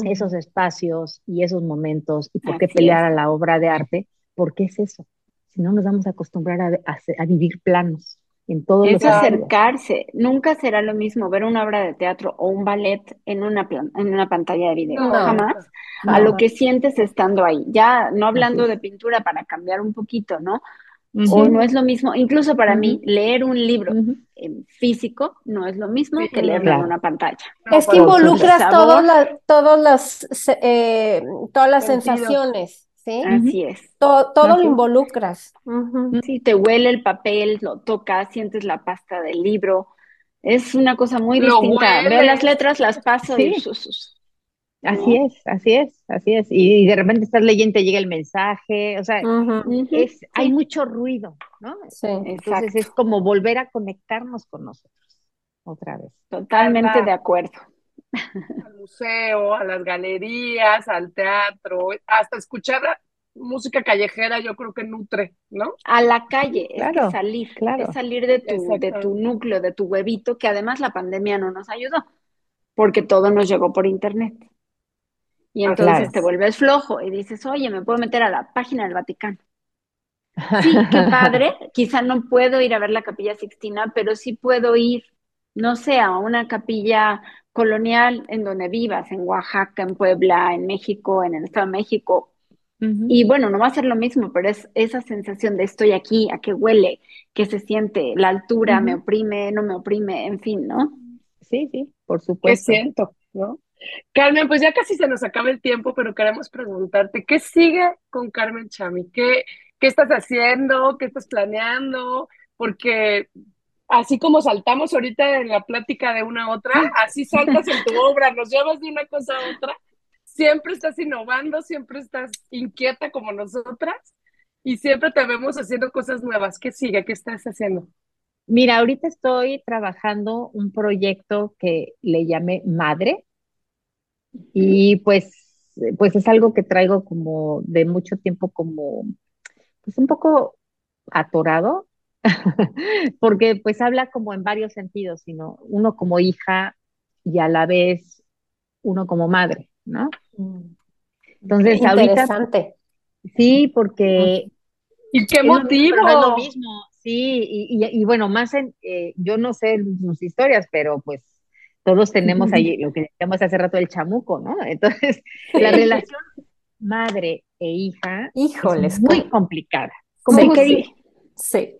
esos espacios y esos momentos? ¿Y por qué pelear a la obra de arte? ¿Por qué es eso? Si no nos vamos a acostumbrar a, a, vivir planos. en todo es acercarse. Nunca será lo mismo ver una obra de teatro o un ballet en una, en una pantalla de video, jamás, a lo que sientes estando ahí. Ya no hablando de pintura para cambiar un poquito, ¿no? O no es lo mismo, incluso para mí, leer un libro en físico no es lo mismo que leerlo en una pantalla. es que involucras todas las, eh, todas las sensaciones. ¿Sí? Así es. todo, todo lo involucras. Sí, te huele el papel, lo tocas, sientes la pasta del libro. Es una cosa muy distinta. Veo las letras, las paso y sus, Así es, así es, así es. Y, de repente estás leyendo, te llega el mensaje, o sea, es, hay mucho ruido, ¿no? Sí, Entonces es como volver a conectarnos con nosotros otra vez. Totalmente de acuerdo. Al museo, a las galerías, al teatro, hasta escuchar música callejera, yo creo que nutre, ¿no? A la calle, es salir, claro. es salir de tu, de tu núcleo, de tu huevito, que además la pandemia no nos ayudó, porque todo nos llegó por internet. Y ah, entonces te vuelves flojo y dices, oye, me puedo meter a la página del Vaticano. Sí, qué padre. Quizá no puedo ir a ver la capilla Sixtina, pero sí puedo ir, no sé, a una capilla colonial en donde vivas, en Oaxaca, en Puebla, en México, en el Estado de México. Y bueno, no va a ser lo mismo, pero es esa sensación de estoy aquí, a qué huele, qué se siente, la altura me oprime, no me oprime, en fin, ¿no? Sí, sí, por supuesto. Es cierto, ¿no? Carmen, pues ya casi se nos acaba el tiempo, pero queremos preguntarte, ¿qué sigue con Carmen Chami? ¿Qué, qué estás haciendo? ¿Qué estás planeando? Porque así como saltamos ahorita en la plática de una a otra, así saltas en tu obra, nos llevas de una cosa a otra. Siempre estás innovando, siempre estás inquieta como nosotras y siempre te vemos haciendo cosas nuevas. ¿Qué sigue? ¿Qué estás haciendo? Mira, ahorita estoy trabajando un proyecto que le llamé Madre, y pues, pues es algo que traigo como de mucho tiempo como, pues un poco atorado, porque pues habla como en varios sentidos, sino uno como hija y a la vez uno como madre, ¿no? Mm. Entonces, Interesante. sí, porque... ¿Y qué motivo? lo mismo, sí, y, y, bueno, más en, eh, yo no sé sus historias, pero pues todos tenemos ahí lo que decíamos hace rato el chamuco, ¿no? Entonces, la relación madre e hija Híjoles, es muy complicada. ¿Cómo sí, sí.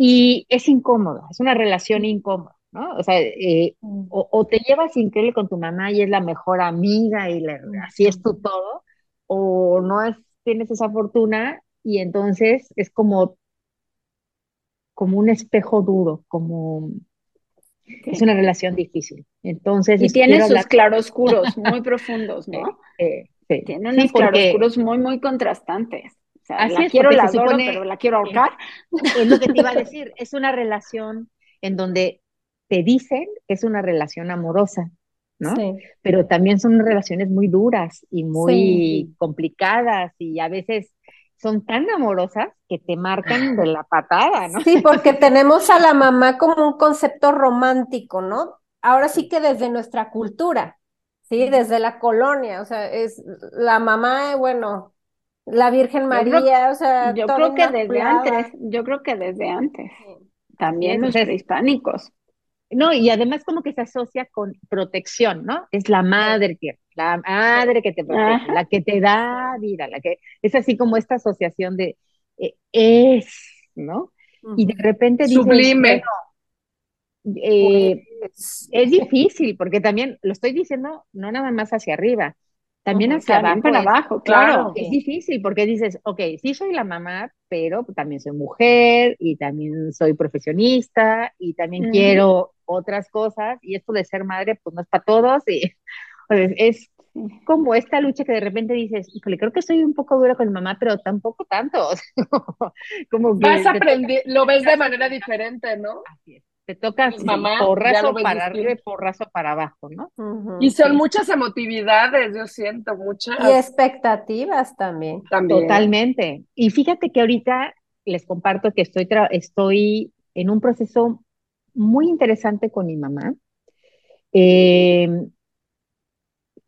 Y es incómoda, es una relación incómoda, ¿no? O sea, eh, o, te llevas increíble con tu mamá y es la mejor amiga y así es tu todo, o no es, tienes esa fortuna y entonces es como, como un espejo duro, como es una relación difícil. Entonces, y tiene sus claroscuros muy profundos, ¿no? sí. Tiene unos claroscuros muy, muy contrastantes. O sea, la quiero, la adoro, pero la quiero ahorcar. Es lo que te iba a decir, es una relación en donde te dicen que es una relación amorosa, ¿no? Pero también son relaciones muy duras y muy complicadas y a veces son tan amorosas que te marcan de la patada, ¿no? Sí, porque tenemos a la mamá como un concepto romántico, ¿no? Ahora sí que desde nuestra cultura, ¿sí? Desde la colonia, o sea, es la mamá, bueno, la Virgen María, o sea, yo creo que desde antes, yo creo que desde antes, también los prehispánicos. No, y además como que se asocia con protección, ¿no? Es la madre tierra, la madre que te protege, la que te da vida, la que es así como esta asociación de eh, es, ¿no? Y de repente dices, Sublime. Eh, pues, es difícil, porque también lo estoy diciendo no nada más hacia arriba, también hacia abajo. Para abajo, claro. Es difícil porque dices, ok, sí soy la mamá, pero también soy mujer y también soy profesionista y también quiero otras cosas y esto de ser madre pues no es para todos y pues, es como esta lucha que de repente dices, híjole, creo que soy un poco dura con mamá, pero tampoco tanto. como Vas a aprender, lo ves de manera diferente, ¿no? Así es. Te toca mamá, porrazo para arriba y porrazo para abajo, ¿no? Y son muchas emotividades, yo siento, muchas. Y expectativas también. también. Totalmente. Y fíjate que ahorita les comparto que estoy, estoy en un proceso muy interesante con mi mamá. Eh,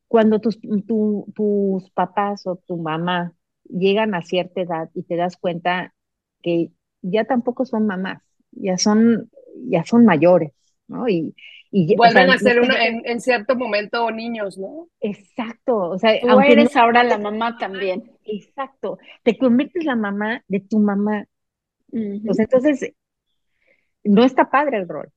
cuando tus, tus papás o tu mamá llegan a cierta edad y te das cuenta que ya tampoco son mamás, ya son, ya son mayores, ¿no? Y, y vuelven a ser en, cierto momento niños, ¿no? Exacto, o sea, tú eres ahora la mamá también. Exacto, te conviertes la mamá de tu mamá. entonces, no está padre el rol.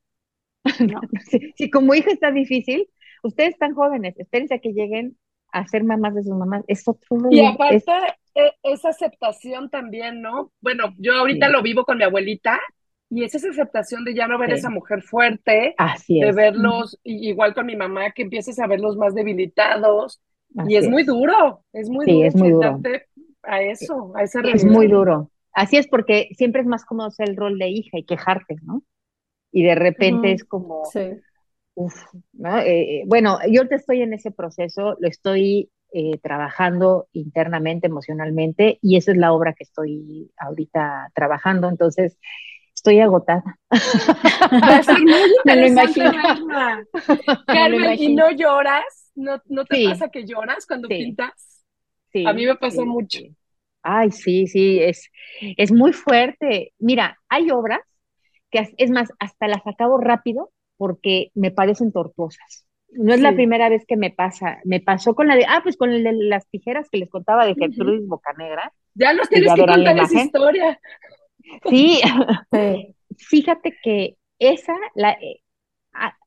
si, como hija está difícil, ustedes están jóvenes, espérense a que lleguen a ser mamás de sus mamás, es otro rol. Y aparte, e, esa aceptación también, ¿no? Bueno, yo ahorita lo vivo con mi abuelita y es esa aceptación de ya no ver a esa mujer fuerte, Así de verlos, igual con mi mamá, que empieces a verlos más debilitados. y es, muy duro, es muy duro. Es muy duro. A eso, a esa realidad. Es muy duro. Así es porque siempre es más cómodo ser el rol de hija y quejarte, ¿no? Y de repente es como, sí. uf, ¿no? Eh, eh, bueno, yo te estoy en ese proceso, lo estoy eh, trabajando internamente, emocionalmente, y esa es la obra que estoy ahorita trabajando. Entonces, estoy agotada. Me lo imagino. Carmen, ¿y no lloras? ¿No, no te pasa que lloras cuando pintas? Sí, a mí me pasa mucho. Ay, sí, sí, es, es muy fuerte. Mira, hay obras que es más, hasta las acabo rápido porque me parecen tortuosas. No es la primera vez que me pasa. Me pasó con la de, ah, pues con el de las tijeras que les contaba de Gertrudis Bocanegra. Ya nos tienes que contar esa historia. Sí, fíjate que esa la, eh,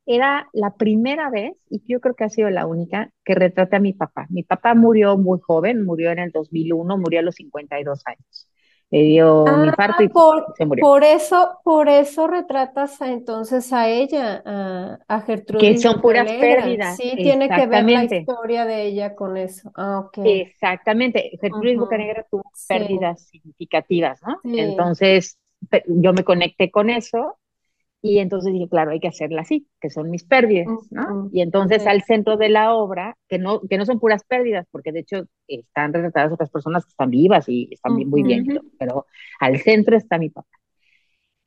era la primera vez, y yo creo que ha sido la única, que retrate a mi papá. Mi papá murió muy joven, murió en el 2001, murió a los 52 años. Le dio un ah, infarto y por, se murió. Por eso, por eso retratas entonces a ella, a, a Gertrudis. Que son puras pérdidas. Sí, tiene que ver la historia de ella con eso. Ah, Exactamente. Gertrudis Bocanegra tuvo pérdidas significativas, ¿no? Entonces, yo me conecté con eso y entonces dije, claro, hay que hacerla así, que son mis pérdidas, ¿no? Y entonces al centro de la obra, que no, que no son puras pérdidas, porque de hecho están retratadas otras personas que están vivas y están muy bien, pero al centro está mi papá.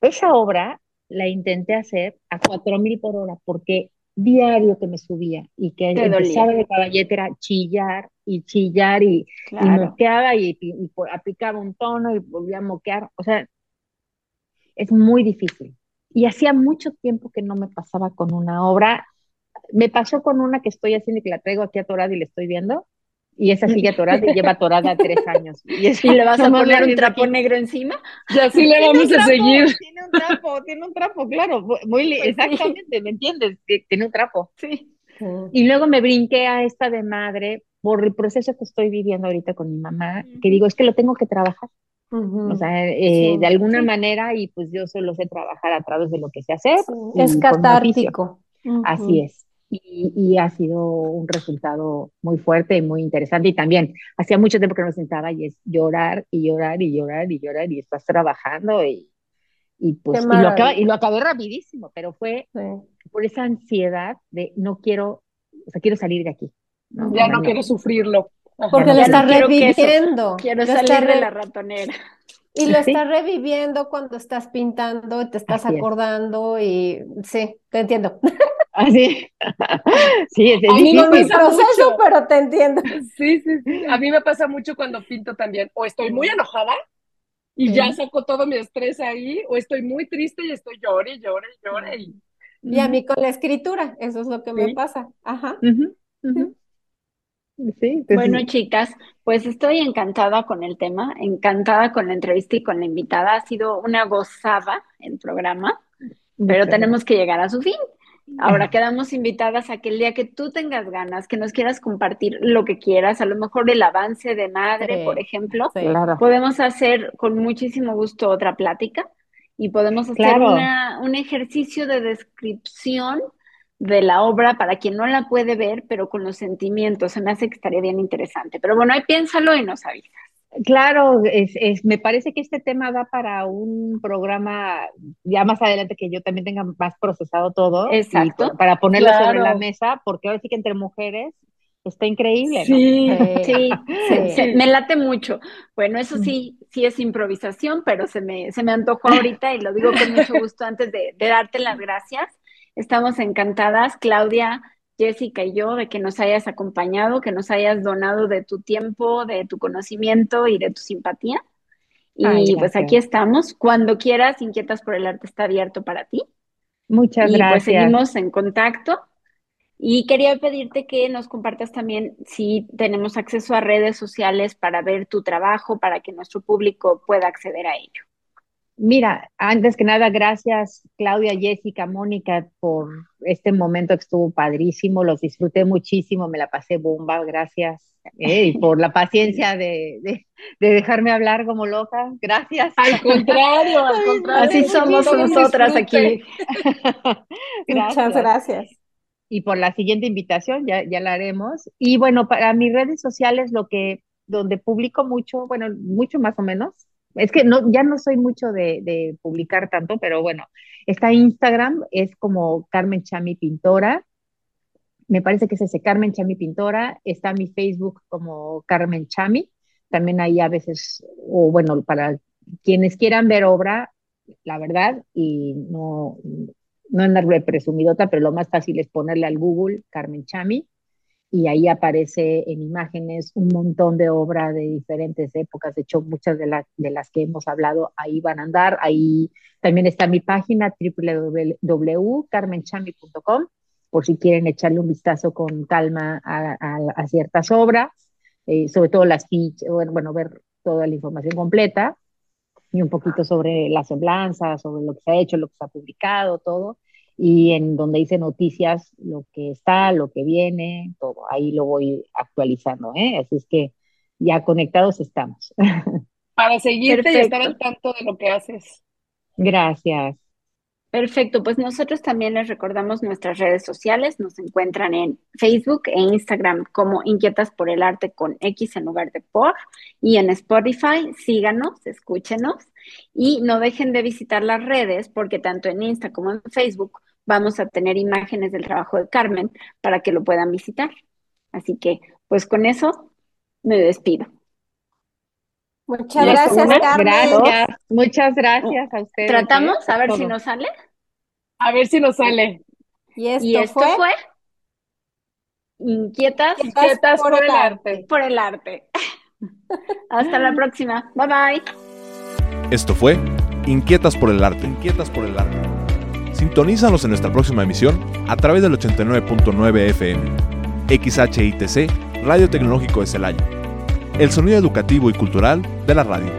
Esa obra la intenté hacer a cuatro mil por hora, porque diario que me subía y que empezaba de caballete era chillar y chillar y, moqueaba y, y aplicaba un tono y volvía a moquear, o sea, es muy difícil y hacía mucho tiempo que no me pasaba con una obra. Me pasó con una que estoy haciendo y que la traigo aquí atorada y la estoy viendo. Y esa sigue atorada y lleva atorada tres años. ¿Y, le vas a poner un trapo negro encima? Y así le vamos a seguir. Tiene un trapo, tiene un trapo, claro. Muy, pues exactamente, ¿me entiendes? Tiene un trapo. Sí. Y luego me brinqué a esta de madre por el proceso que estoy viviendo ahorita con mi mamá, que digo, es que lo tengo que trabajar. O sea, eh, de alguna manera, y pues yo solo sé trabajar a través de lo que sé hacer. Es catártico. Así es. Y, y, ha sido un resultado muy fuerte y muy interesante. Y también, hacía mucho tiempo que no me sentaba y es llorar y llorar y llorar y llorar y estás trabajando y, y pues y lo, y lo, acabé rapidísimo, pero fue por esa ansiedad de no quiero, o sea, quiero salir de aquí. Ya no quiero sufrirlo. Porque lo estás reviviendo. Quiero salir de la ratonera. Y lo estás reviviendo cuando estás pintando, te estás acordando y sí, te entiendo. Así. sí, es a mí me proceso, pero te entiendo. Sí, sí, sí. A mí me pasa mucho cuando pinto también. O estoy muy enojada y ya saco todo mi estrés ahí, o estoy muy triste y estoy llore, llore, llore. Y, y a mí con la escritura, eso es lo que me pasa. Ajá. Bueno, chicas, pues estoy encantada con el tema, encantada con la entrevista y con la invitada. Ha sido una gozada el programa, pero tenemos que llegar a su fin. Ahora quedamos invitadas a que el día que tú tengas ganas, que nos quieras compartir lo que quieras, a lo mejor el avance de madre, por ejemplo, podemos hacer con muchísimo gusto otra plática y podemos hacer un ejercicio de descripción de la obra para quien no la puede ver, pero con los sentimientos. Se me hace que estaría bien interesante. Pero bueno, ahí piénsalo y nos avisas. Claro, es, me parece que este tema va para un programa ya más adelante que yo también tenga más procesado todo. Exacto. para ponerlo sobre la mesa, porque ahora sí que entre mujeres está increíble. Sí, sí, sí, me late mucho. Bueno, eso sí, sí es improvisación, pero se me, se me antojó ahorita y lo digo con mucho gusto antes de, de darte las gracias. Estamos encantadas, Claudia, Jessica y yo, de que nos hayas acompañado, que nos hayas donado de tu tiempo, de tu conocimiento y de tu simpatía. Y pues aquí estamos. Cuando quieras, Inquietas por el Arte está abierto para ti. Muchas y gracias. Pues seguimos en contacto. Y quería pedirte que nos compartas también si tenemos acceso a redes sociales para ver tu trabajo, para que nuestro público pueda acceder a ello. Mira, antes que nada, gracias Claudia, Jessica, Mónica por este momento que estuvo padrísimo, los disfruté muchísimo, me la pasé bomba, gracias. Eh, y por la paciencia de, de, dejarme hablar como loca, gracias. Al contrario, al contrario. Así somos nosotras aquí. Muchas gracias. Y por la siguiente invitación, ya, ya la haremos. Y bueno, para mis redes sociales, lo que, donde publico mucho, bueno, mucho más o menos, es que no, ya no soy mucho de, publicar tanto, pero bueno, está Instagram, es como Carmen Chami Pintora. Me parece que es ese Carmen Chami Pintora. Está mi Facebook como Carmen Chami. También ahí a veces, o bueno, para quienes quieran ver obra, la verdad, y no, no andar presumidota, pero lo más fácil es ponerle al Google Carmen Chami y ahí aparece en imágenes un montón de obra de diferentes épocas. De hecho, muchas de, de las que hemos hablado ahí van a andar. Ahí también está mi página www.carmenchami.com por si quieren echarle un vistazo con calma a, ciertas obras, eh, sobre todo las bueno, bueno, ver toda la información completa y un poquito sobre la semblanza, sobre lo que se ha hecho, lo que se ha publicado, todo y en donde dice noticias, lo que está, lo que viene, todo. Ahí lo voy actualizando, ¿eh? Así es que ya conectados estamos. Para seguirte y estar al tanto de lo que haces. Gracias. Perfecto, pues nosotros también les recordamos nuestras redes sociales, nos encuentran en Facebook e Instagram como Inquietas por el Arte con X en lugar de por y en Spotify, síganos, escúchenos y no dejen de visitar las redes porque tanto en Insta como en Facebook vamos a tener imágenes del trabajo de Carmen para que lo puedan visitar. Así que, pues con eso me despido. Muchas gracias, Carmen. Gracias. Muchas gracias a ustedes. Tratamos a ver si nos sale. A ver si nos sale. Y esto, fue? Inquietas, Inquietas por, el arte. Por el arte. Hasta la próxima. Bye bye. Esto fue Inquietas por el arte. Inquietas por el arte Sintonízanos en nuestra próxima emisión a través del 89.9 FM, XHITC, Radio Tecnológico de Celaya. El sonido educativo y cultural de la radio.